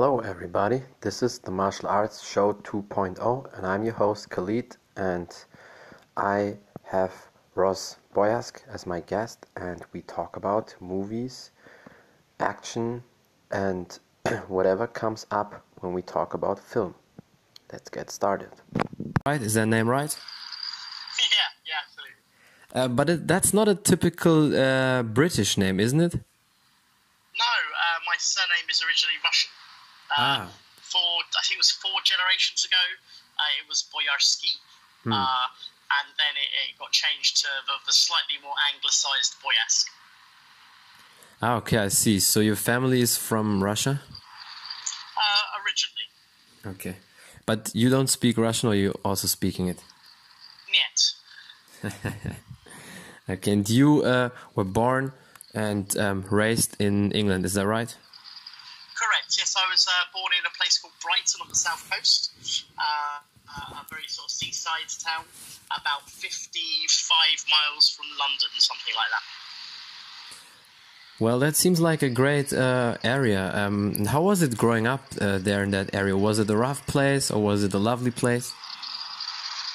Hello, everybody. This is the Martial Arts Show 2.0, and I'm your host Khalid. And I have Ross Boyask as my guest, and we talk about movies, action, and whatever comes up when we talk about film. Let's get started. Right? Is that name right? Yeah, yeah, absolutely. Uh, but it, that's not a typical uh, British name, isn't it? No, uh, my surname is originally Russian. Uh, Ah. Four, I think it was four generations ago. Uh, it was Boyarsky, Hmm. uh, and then it, it got changed to the, the slightly more anglicised Boyask. Ah, okay, I see. So your family is from Russia? Uh, originally, Okay. But you don't speak Russian, or you're also speaking it? Niet. Okay, and you uh, were born and um, raised in England, is that right? I was uh, born in a place called Brighton on the south coast, uh, uh, a very sort of seaside town, about 55 miles from London, something like that. Well, that seems like a great uh, area. Um, how was it growing up uh, there in that area? Was it a rough place or was it a lovely place?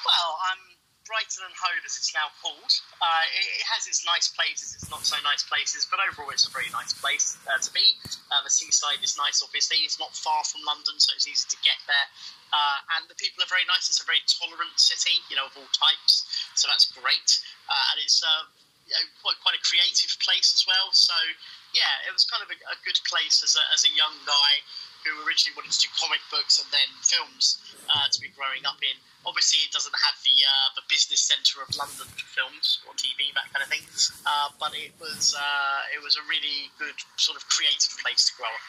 Well, um, Brighton and Hove, as it's now called, uh, it, it has its nice places, its not so nice places, but overall it's a very nice place uh, to be. Uh, the seaside is nice, obviously. It's not far from London, so it's easy to get there. Uh, and the people are very nice. It's a very tolerant city, you know, of all types, so that's great. Uh, and it's uh, you know, quite, quite a creative place as well. So, yeah, it was kind of a, a good place as a, as a young guy who originally wanted to do comic books and then films uh, to be growing up in. Obviously, it doesn't have the uh, the business centre of London for films or TV, that kind of thing. Uh, but it was uh, it was a really good sort of creative place to grow up.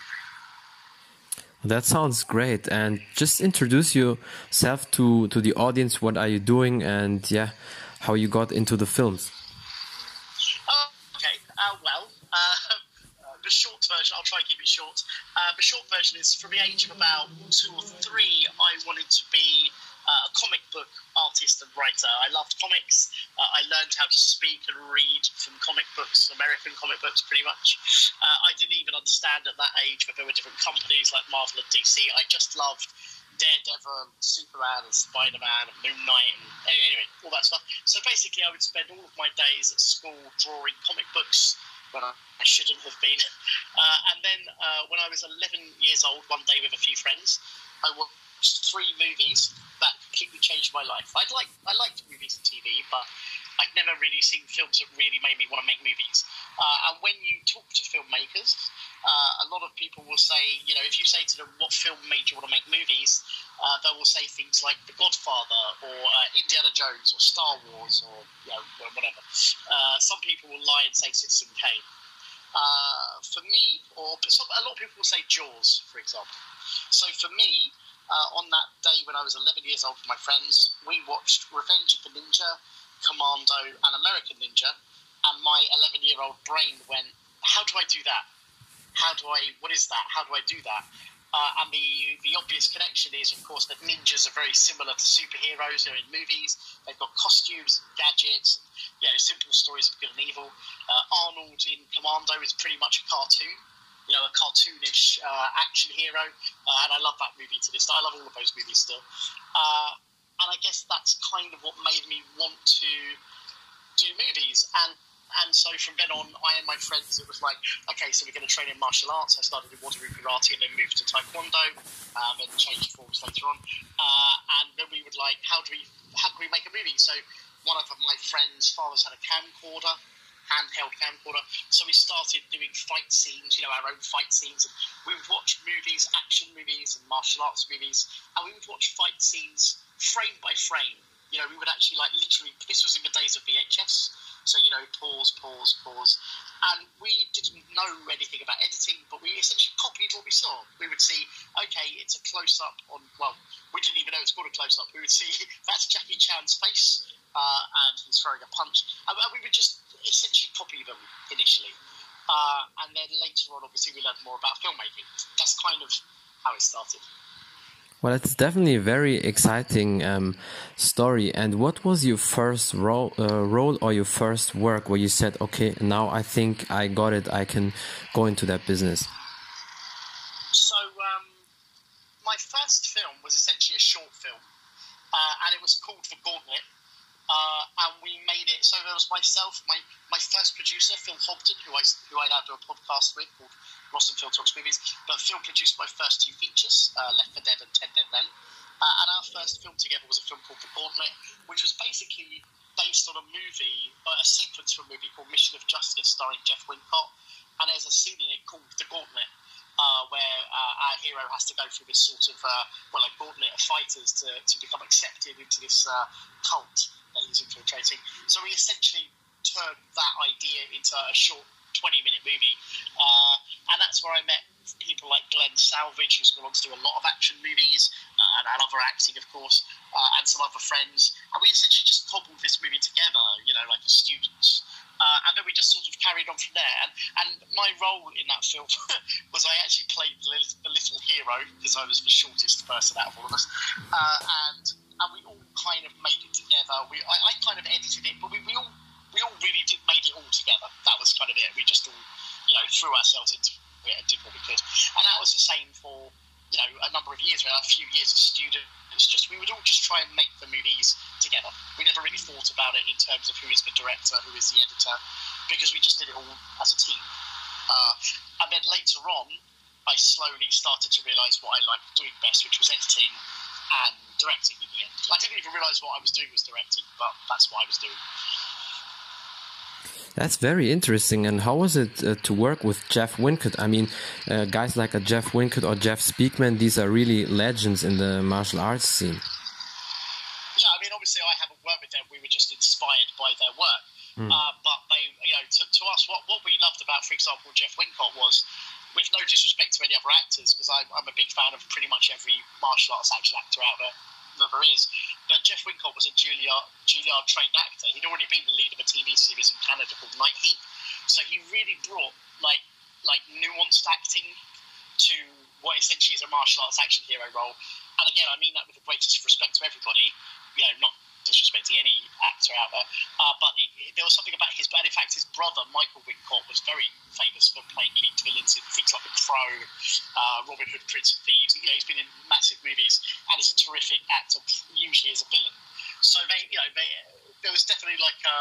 That sounds great. And just introduce yourself to, to the audience. What are you doing? And yeah, how you got into the films. Oh, okay. Uh, well, uh, the short version, I'll try and keep it short. Uh, the short version is from the age of about two or three, I wanted to be uh, comic book artist and writer. I loved comics. Uh, I learned how to speak and read from comic books, American comic books, pretty much. Uh, I didn't even understand at that age that there were different companies like Marvel and DC. I just loved Daredevil, and Superman, and Spider Man, and Moon Knight, and anyway, all that stuff. So basically, I would spend all of my days at school drawing comic books when I shouldn't have been. Uh, and then uh, when I was 11 years old, one day with a few friends, I watched three movies completely changed my life. I'd like I liked movies and TV, but I'd never really seen films that really made me want to make movies. Uh, and when you talk to filmmakers, uh, a lot of people will say, you know, if you say to them, what film made you want to make movies, uh, they will say things like The Godfather or uh, Indiana Jones or Star Wars or, you know, whatever. Uh, some people will lie and say Citizen Kane. Uh, for me, or some, a lot of people will say Jaws, for example. So for me, uh, on that day when I was 11 years old with my friends, we watched Revenge of the Ninja, Commando, and American Ninja, and my 11 year old brain went, How do I do that? How do I, what is that? How do I do that? Uh, and the, the obvious connection is, of course, that ninjas are very similar to superheroes. They're in movies. They've got costumes, and gadgets, you know, simple stories of good and evil. Uh, Arnold in Commando is pretty much a cartoon, you know, a cartoonish uh, action hero. Uh, and I love that movie to this day. I love all of those movies still. Uh, and I guess that's kind of what made me want to do movies. And and so from then on, I and my friends, it was like, okay, so we're going to train in martial arts. I started in Wado Ryu Karate and then moved to Taekwondo, um, and changed forms later on. Uh, and then we would like, how do we, how can we make a movie? So one of my friends' fathers had a camcorder, handheld camcorder. So we started doing fight scenes, you know, our own fight scenes. And we would watch movies, action movies and martial arts movies, and we would watch fight scenes frame by frame. You know, we would actually like literally. This was in the days of VHS, so you know, pause, pause, pause, and we didn't know anything about editing, but we essentially copied what we saw. We would see, okay, it's a close up on. Well, we didn't even know it's called a close up. We would see that's Jackie Chan's face, uh, and he's throwing a punch. And, and we were just essentially copy them initially. Uh, and then later on, obviously, we learned more about filmmaking. That's kind of how it started. Well, it's definitely a very exciting um, story. And what was your first role, uh, role or your first work where you said, okay, now I think I got it, I can go into that business? So, um, my first film was essentially a short film, uh, and it was called The we made it. So there was myself, my, my first producer, Phil Hobden, who I who I now do a podcast with called Ross and Phil Talks Movies. But Phil produced my first two features, uh, Left for Dead and Ten Dead Men. Uh, and our first film together was a film called The Gauntlet, which was basically based on a movie, uh, a sequence from a movie called Mission of Justice, starring Jeff Wincott. And there's a scene in it called The Gauntlet, uh, where uh, our hero has to go through this sort of uh, well a gauntlet of fighters to, to become accepted into this uh, cult he's infiltrating. So we essentially turned that idea into a short 20 minute movie. Uh, and that's where I met people like Glenn Salvage, who's gone on to do a lot of action movies uh, and, and, other acting, of course, uh, and some other friends. And we essentially just cobbled this movie together, you know, like as students. Uh, and then we just sort of carried on from there. And, and my role in that film was I actually played the little, the little hero because I was the shortest person out of all of us. Uh, and and we all kind of made it together. We I, I kind of edited it, but we, we all we all really did made it all together. That was kind of it. We just all you know threw ourselves into it and did what we could. And that was the same for you know a number of years. A few years of students. Just we would all just try and make the movies together. We never really thought about it in terms of who is the director, who is the editor, because we just did it all as a team. Uh, and then later on, I slowly started to realise what I liked doing best, which was editing and directing in the end. I didn't even realise what I was doing was directing, but that's what I was doing. That's very interesting. And how was it uh, to work with Jeff Wincott? I mean, uh, guys like a Jeff Wincott or Jeff Speakman, these are really legends in the martial arts scene. Yeah, I mean, obviously, I haven't worked with them. We were just inspired by their work. Mm. Uh, but they, you know, to, to us, what, what we loved about, for example, Jeff Wincott was with no disrespect to any other actors, because I'm, I'm, a big fan of pretty much every martial arts action actor out there that there is. But Jeff Wincott was a Juilliard, Juilliard trained actor. He'd already been the lead of a TV series in Canada called Night Heat, so he really brought like like nuanced acting to what essentially is a martial arts action hero role. And again, I mean that with the greatest respect to everybody. You know, not disrespecting any actor out there. Uh, but it, it, there was something about his, but in fact, his brother Michael Wincott was very famous for playing lead villains in things like The Crow, uh, Robin Hood, Prince of Thieves. You know, he's been in massive movies and is a terrific actor, usually as a villain. So they, you know, they, there was definitely like a,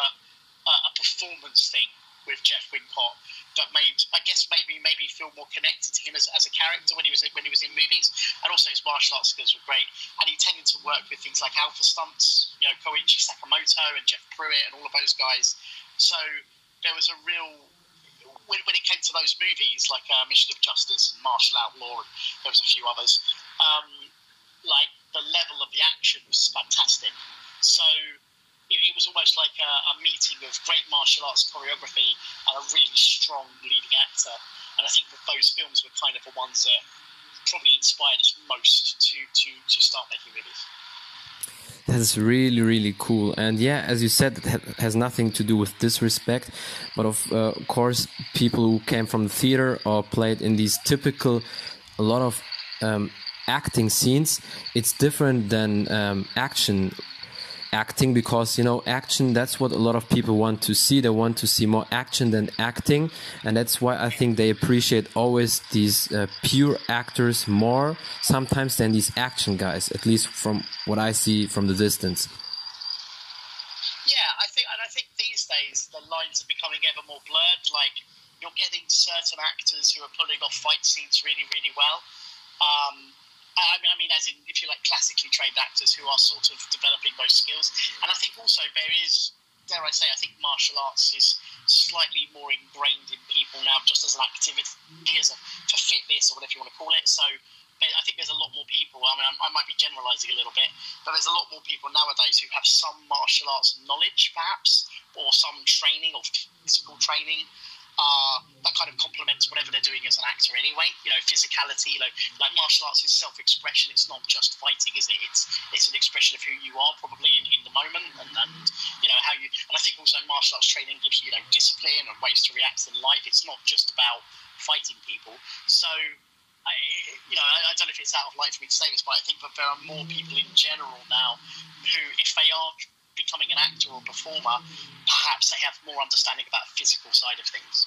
a performance thing with Jeff Wincott that made, I guess, maybe maybe feel more connected to him as, as a character when he was when he was in movies, and also his martial arts skills were great. And he tended to work with things like Alpha Stunts, you know, Koichi Sakamoto and Jeff Pruitt and all of those guys. So there was a real when, when it came to those movies like uh, Mission of Justice and Martial Outlaw, and there was a few others. Um, like the level of the action was fantastic. So it, was almost like a, a, meeting of great martial arts choreography and a really strong leading actor. And I think that those films were kind of the ones that probably inspired us most to, to, to start making movies. That's really, really cool. And yeah, as you said, it has nothing to do with disrespect, but of uh, course, people who came from the theater or played in these typical, a lot of um, acting scenes, it's different than um, action acting because you know action that's what a lot of people want to see. They want to see more action than acting. And that's why i think they appreciate always these uh, pure actors more sometimes than these action guys at least from what i see from the distance. Yeah i think and i think these days the lines are becoming ever more blurred. Like you're getting certain actors who are pulling off fight scenes really really well. Um, I mean, as in, if you like, classically trained actors who are sort of developing those skills. And I think also there is, dare I say, I think martial arts is slightly more ingrained in people now, just as an activity, as a for fitness or whatever you want to call it. So I think there's a lot more people. I mean, I might be generalising a little bit, but there's a lot more people nowadays who have some martial arts knowledge, perhaps, or some training or physical training uh, that kind of complements whatever they're doing as an actor anyway. You know, physicality, like like martial arts is self-expression. It's not just fighting, is it? It's it's an expression of who you are probably in, in the moment, and, and you know how you. And I think also martial arts training gives you you know discipline and ways to react in life. It's not just about fighting people. So. I, you know, I, I don't know if it's out of line for me to say this, but I think that there are more people in general now who, if they are becoming an actor or performer, perhaps they have more understanding about the physical side of things.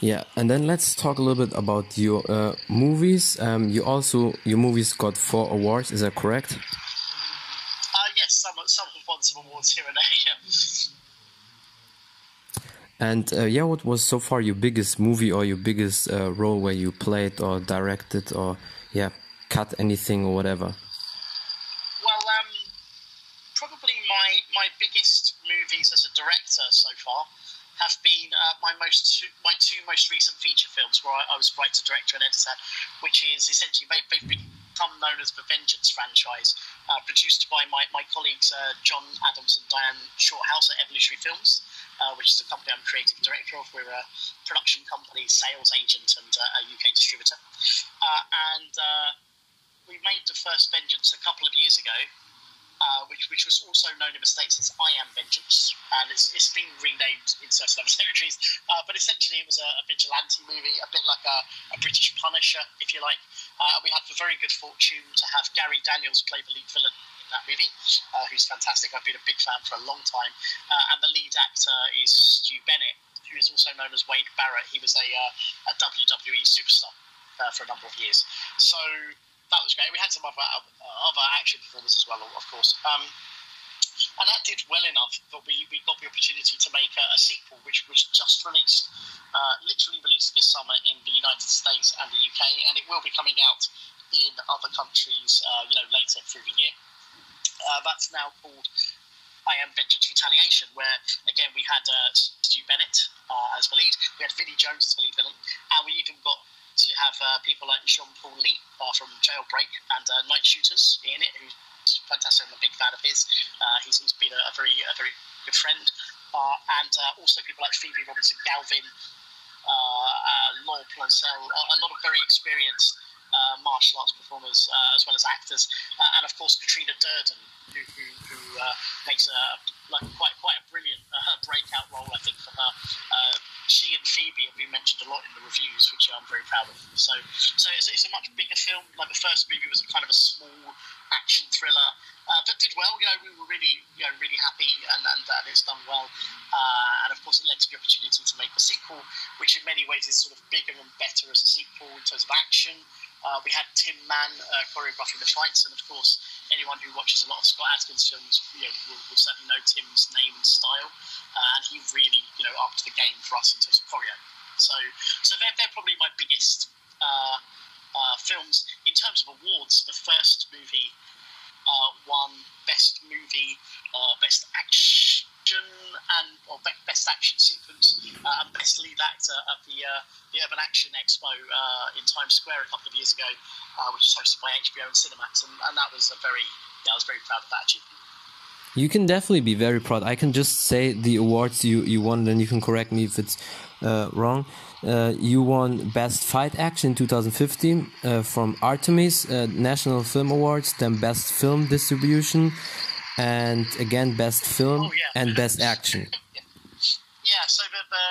Yeah, and then let's talk a little bit about your uh, movies. Um, you also your movies got four awards. Is that correct? Uh, yes, some some won some awards here and there. And uh, yeah, what was so far your biggest movie or your biggest uh, role where you played or directed or yeah, cut anything or whatever? Well, um, probably my biggest movies as a director so far have been uh, my most my two most recent feature films where I, I was writer, director, and editor, which is essentially they, they've become known as the Vengeance franchise, uh, produced by my my colleagues uh, John Adams and Diane Shorthouse at Evolutionary Films uh, which is a company I'm creative director of. We're a production company, sales agent, and uh, a UK distributor. Uh, and we made the first Vengeance a couple of years ago, uh, which, which was also known in the States as I Am Vengeance, and it's, it's been renamed in certain other territories. Uh, but essentially, it was a, a, vigilante movie, a bit like a, a British Punisher, if you like. Uh, we had the very good fortune to have Gary Daniels play the lead villain in that movie, uh, who's fantastic. I've been a big fan for a long time. Uh, and the lead actor is Stu Bennett, who is also known as Wade Barrett. He was a, a WWE superstar for a number of years. So that was great. We had some other, other action performers as well, of course. Um, and that did well enough that we, we got the opportunity to make a, a sequel, which was just released, uh, literally released this summer in the United States and the UK, and it will be coming out in other countries, uh, you know, later through the year. Uh, that's now called I Am Vengeance Retaliation, where again we had uh, Stu Bennett uh, as the lead, we had Vinnie Jones as the lead villain, and we even got have uh, people like Sean Paul Lee uh, from Jailbreak and uh, Night Shooters in it, who's fantastic. I'm a big fan of his. he's, he's been a, a, very a very good friend, and also people like Phoebe Robinson Galvin, Laurel Plancel, a lot of very experienced uh, martial arts performers uh, as well as actors, uh, and of course Katrina Durden, who, who, who uh, makes a like quite quite a brilliant uh, breakout role, I think, for her. She and Phoebe have been mentioned a lot in the reviews, which I'm very proud of. So, so it's, it's a much bigger film. Like the first movie was a kind of a small action thriller uh, that did well. You know, we were really, you know, really happy, and, and uh, it's done well. Uh, and of course, it led to the opportunity to make the sequel, which in many ways is sort of bigger and better as a sequel in terms of action. Uh, we had Tim Mann uh, choreographing the fights, and of course, anyone who watches a lot of Scott Adkins films, you know, will, will certainly know Tim's name and style, uh, and he really, you know, upped the game for us in terms of choreo. So, so they're, they're probably my biggest uh, uh, films in terms of awards. The first movie uh, won Best Movie, Best Action and or best action sequence uh, and best lead actor at the uh, the Urban Action Expo uh, in Times Square a couple of years ago, uh, which was hosted by HBO and Cinemax, and, and that was a very yeah, I was very proud of that achievement. You can definitely be very proud. I can just say the awards you, you won, and you can correct me if it's uh, wrong. Uh, you won Best Fight Action in 2015 uh, from Artemis uh, National Film Awards, then Best Film Distribution, and again Best Film oh, yeah. and Best Action. Yeah, so the, the,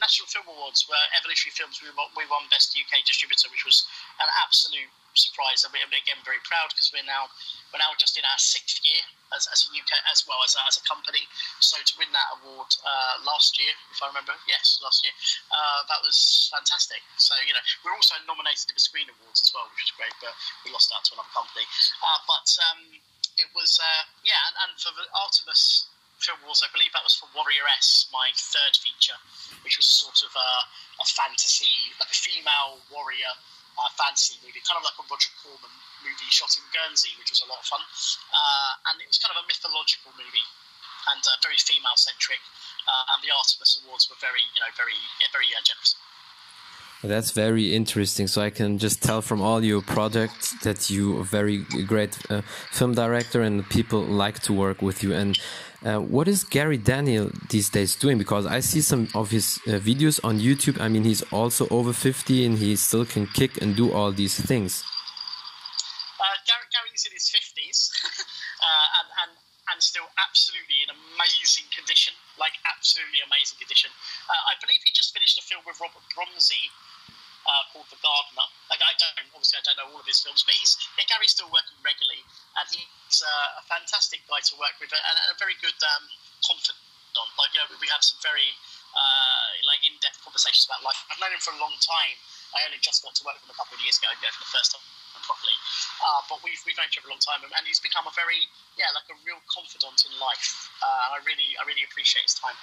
National Film Awards were Evolutionary Films. We won, we won Best UK Distributor, which was an absolute surprise. I mean, again, very proud because we're now we're now just in our sixth year as, as a UK as well as as a company. So to win that award uh, last year, if I remember, yes, last year, uh, that was fantastic. So you know, we're also nominated to the Screen Awards as well, which was great, but we lost out to another company. Uh, but um, was uh, yeah, and, and, for the Artemis Film Awards, I believe that was for Warrior S, my third feature, which was a sort of a, a fantasy, like a female warrior uh, fantasy movie, kind of like a Roger Corman movie shot in Guernsey, which was a lot of fun, uh, and it was kind of a mythological movie and uh, very female centric, uh, and the Artemis Awards were very, you know, very, yeah, very uh, generous. That's very interesting. So I can just tell from all your projects that you are very great uh, film director and people like to work with you. And uh, what is Gary Daniel these days doing? Because I see some of his uh, videos on YouTube. I mean, he's also over 50 and he still can kick and do all these things. Uh, Gary, Gary's in his 50s uh, and, and, and still absolutely in amazing condition, like absolutely amazing condition. Uh, I believe he just finished a film with Robert Romsey uh, called The Gardener. Like I don't obviously I don't know all of his films, but he's Gary's still working regularly, and he's uh, a fantastic guy to work with and, and a very good um, confidant. Like you know, we have some very uh, like in-depth conversations about life. I've known him for a long time. I only just got to work with him a couple of years ago, you for the first time properly. Uh, but we've we've known each other a long time, and he's become a very yeah like a real confidant in life. Uh, I really I really appreciate his time.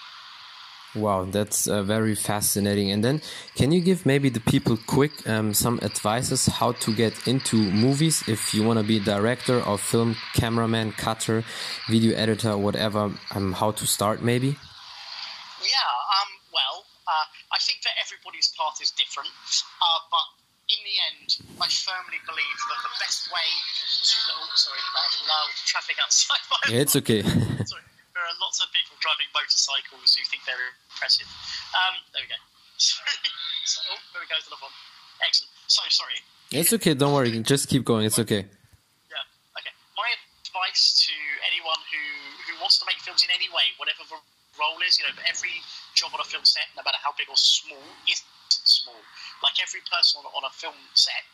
Wow, that's uh, very fascinating. And then, can you give maybe the people quick um, some advices how to get into movies if you want to be director or film cameraman, cutter, video editor, whatever? Um, how to start maybe? Yeah. Um. Well, uh, I think that everybody's path is different, uh, but in the end, I firmly believe that the best way to oh, sorry, loud traffic outside. Yeah, it's okay. There are lots of people driving motorcycles who think they're impressive. Um, there we go. so, oh, there we go. Another one. Excellent. So sorry. It's okay. Don't worry. Just keep going. It's okay. Yeah. Okay. My advice to anyone who who wants to make films in any way, whatever the role is, you know, every job on a film set, no matter how big or small, isn't small. Like every person on, on a film set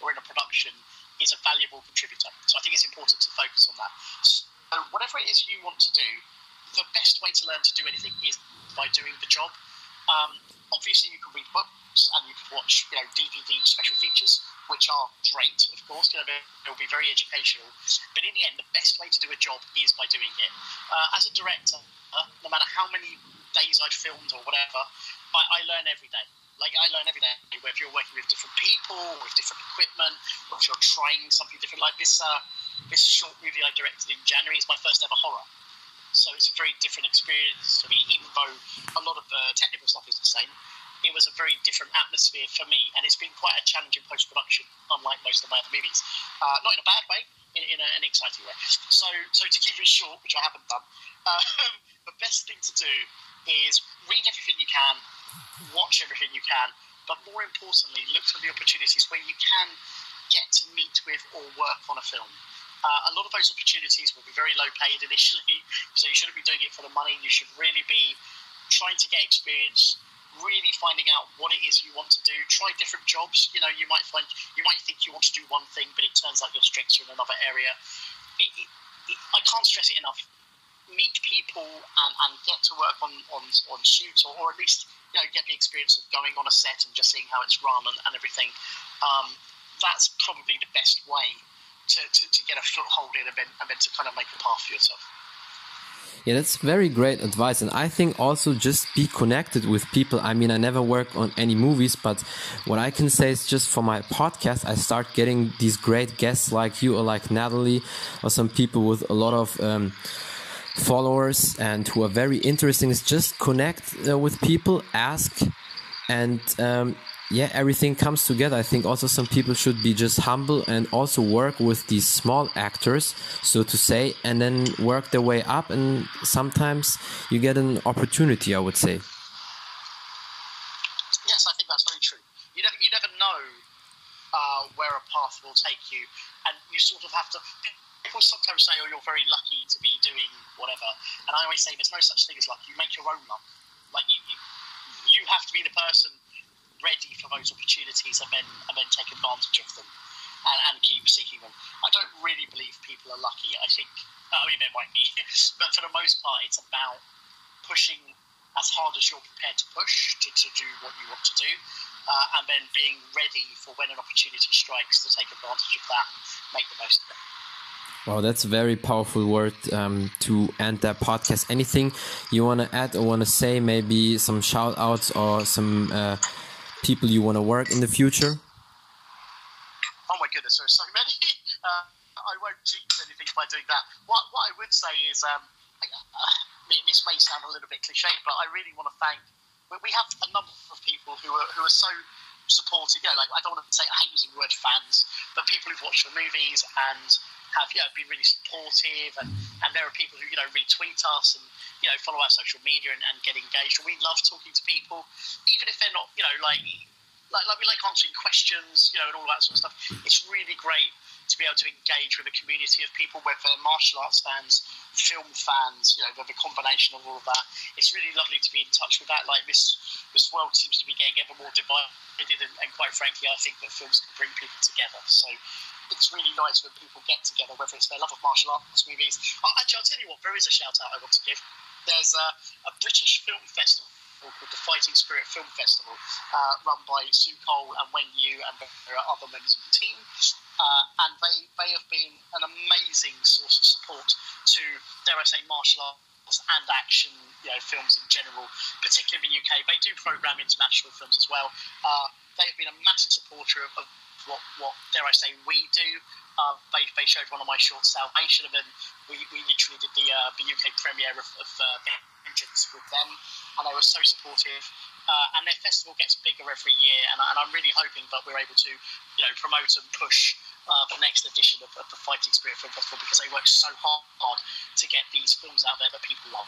or in a production is a valuable contributor. So I think it's important to focus on that. Whatever it is you want to do, the best way to learn to do anything is by doing the job. Um, obviously, you can read books and you can watch, you know, DVD special features, which are great, of course. You know, they'll be very educational. But in the end, the best way to do a job is by doing it. Uh, as a director, uh, no matter how many days I've filmed or whatever, I, I learn every day. Like I learn every day, whether you're working with different people, with different equipment, or if you're trying something different. Like this, uh, this short movie I directed in January is my first ever horror. So it's a very different experience for me, even though a lot of the technical stuff is the same. It was a very different atmosphere for me, and it's been quite a challenging post production, unlike most of my other movies. Uh, not in a bad way, in, in a, an exciting way. So, so to keep it short, which I haven't done, um, the best thing to do is read everything you can, watch everything you can, but more importantly, look for the opportunities where you can get to meet with or work on a film. Uh, a lot of those opportunities will be very low paid initially, so you shouldn't be doing it for the money. You should really be trying to get experience, really finding out what it is you want to do. Try different jobs. You know, you might find you might think you want to do one thing, but it turns out your strengths are in another area. It, it, it, I can't stress it enough. Meet people and, and get to work on, on, on shoots, or, or at least you know get the experience of going on a set and just seeing how it's run and, and everything. Um, that's probably the best way to, to, to get a foothold in and then, and then to kind of make a path for yourself. Yeah, that's very great advice. And I think also just be connected with people. I mean, I never work on any movies, but what I can say is just for my podcast, I start getting these great guests like you or like Natalie or some people with a lot of, um, followers and who are very interesting is just connect uh, with people ask and um, yeah, everything comes together. I think also some people should be just humble and also work with these small actors, so to say, and then work their way up. And sometimes you get an opportunity, I would say. Yes, I think that's very true. You never, you never know uh, where a path will take you, and you sort of have to. People sometimes say, "Oh, you're very lucky to be doing whatever," and I always say, "There's no such thing as luck. You make your own luck. Like you, you, you have to be the person." Ready for those opportunities and then and then take advantage of them and, and keep seeking them. I don't really believe people are lucky. I think I mean there might be, but for the most part, it's about pushing as hard as you're prepared to push to, to do what you want to do, uh, and then being ready for when an opportunity strikes to take advantage of that and make the most of it. Wow, that's a very powerful word um, to end that podcast. Anything you want to add or want to say? Maybe some shout outs or some uh, people you want to work in the future? Oh my goodness, there are so many. Uh, I won't jinx anything by doing that. What, what I would say is, um, I mean, this may sound a little bit cliche, but I really want to thank. We have a number of people who are who are so supportive. You know, like I don't want to say I hate using the word fans, but people who've watched the movies and have you know, been really supportive, and, and there are people who you know retweet us and you know follow our social media and, and get engaged. And we love talking to people, even if they're not you know like like, like we like answering questions, you know, and all that sort of stuff. It's really great to be able to engage with a community of people, whether martial arts fans, film fans, you know, the, the combination of all of that. It's really lovely to be in touch with that. Like this, this world seems to be getting ever more divided, and, and quite frankly, I think that films can bring people together. So it's really nice when people get together, whether it's their love of martial arts movies. actually, I'll tell you what, there is a shout out I want to give. There's a, a British film festival called the Fighting Spirit Film Festival, uh, run by Sue Cole and Wen Yu, and there are other members of the team. uh, and they, they have been an amazing source of support to, dare I say, martial arts and action you know, films in general, particularly in the UK. They do program international films as well. Uh, they've been a massive supporter of, of what, what, dare I say, we do. They, they showed one of my shorts, Salvation, and we, we literally did the, uh, the UK premiere of, of uh, Vengeance with them, and they were so supportive. Uh, and their festival gets bigger every year, and, and, I'm really hoping that we're able to, you know, promote and push uh, the next edition of, of the Fighting Spirit Film Festival because they work so hard to get these films out there that people love.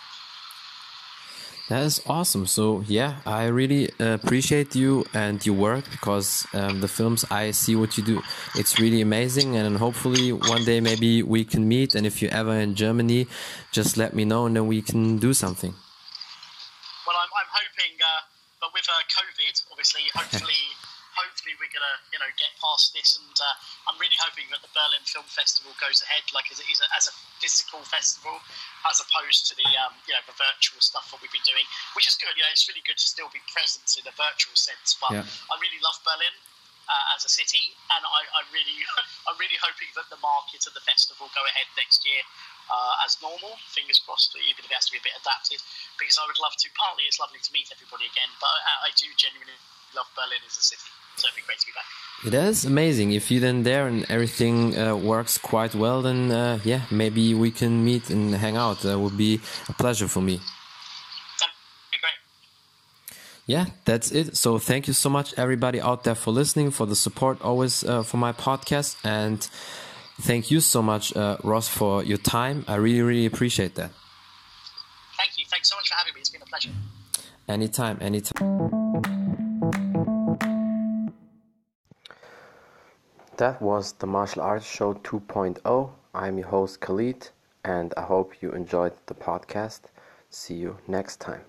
That is awesome. So yeah, I really appreciate you and your work because um, the films I see what you do, it's really amazing. And hopefully one day maybe we can meet. And if you're ever in Germany, just let me know and then we can do something. Well, I'm, I'm hoping, uh, but with uh, COVID, obviously, hopefully hopefully we're gonna you know get past this, and uh, I'm really hoping that the Berlin Film Festival goes ahead like as, a, as a physical festival, as opposed to the um, you know the virtual stuff that we've been doing, which is good. You know, it's really good to still be present in a virtual sense. But yeah. I really love Berlin. Uh, as a city, and I, I really, I'm really hoping that the market and the festival go ahead next year uh, as normal. Fingers crossed, even if it has to be a bit adapted, because I would love to. Partly, it's lovely to meet everybody again, but I, I do genuinely love Berlin as a city so it'd be great to be back. It is amazing. If you're then there and everything uh, works quite well, then uh, yeah, maybe we can meet and hang out. That would be a pleasure for me. Yeah, that's it. So thank you so much, everybody out there, for listening, for the support always uh, for my podcast, and thank you so much, uh, Ross, for your time. I really, really appreciate that. Thank you. Thanks so much for having me. It's been a pleasure. Anytime, anytime. That was the Martial Arts Show 2.0. I'm your host Khalid, and I hope you enjoyed the podcast. See you next time.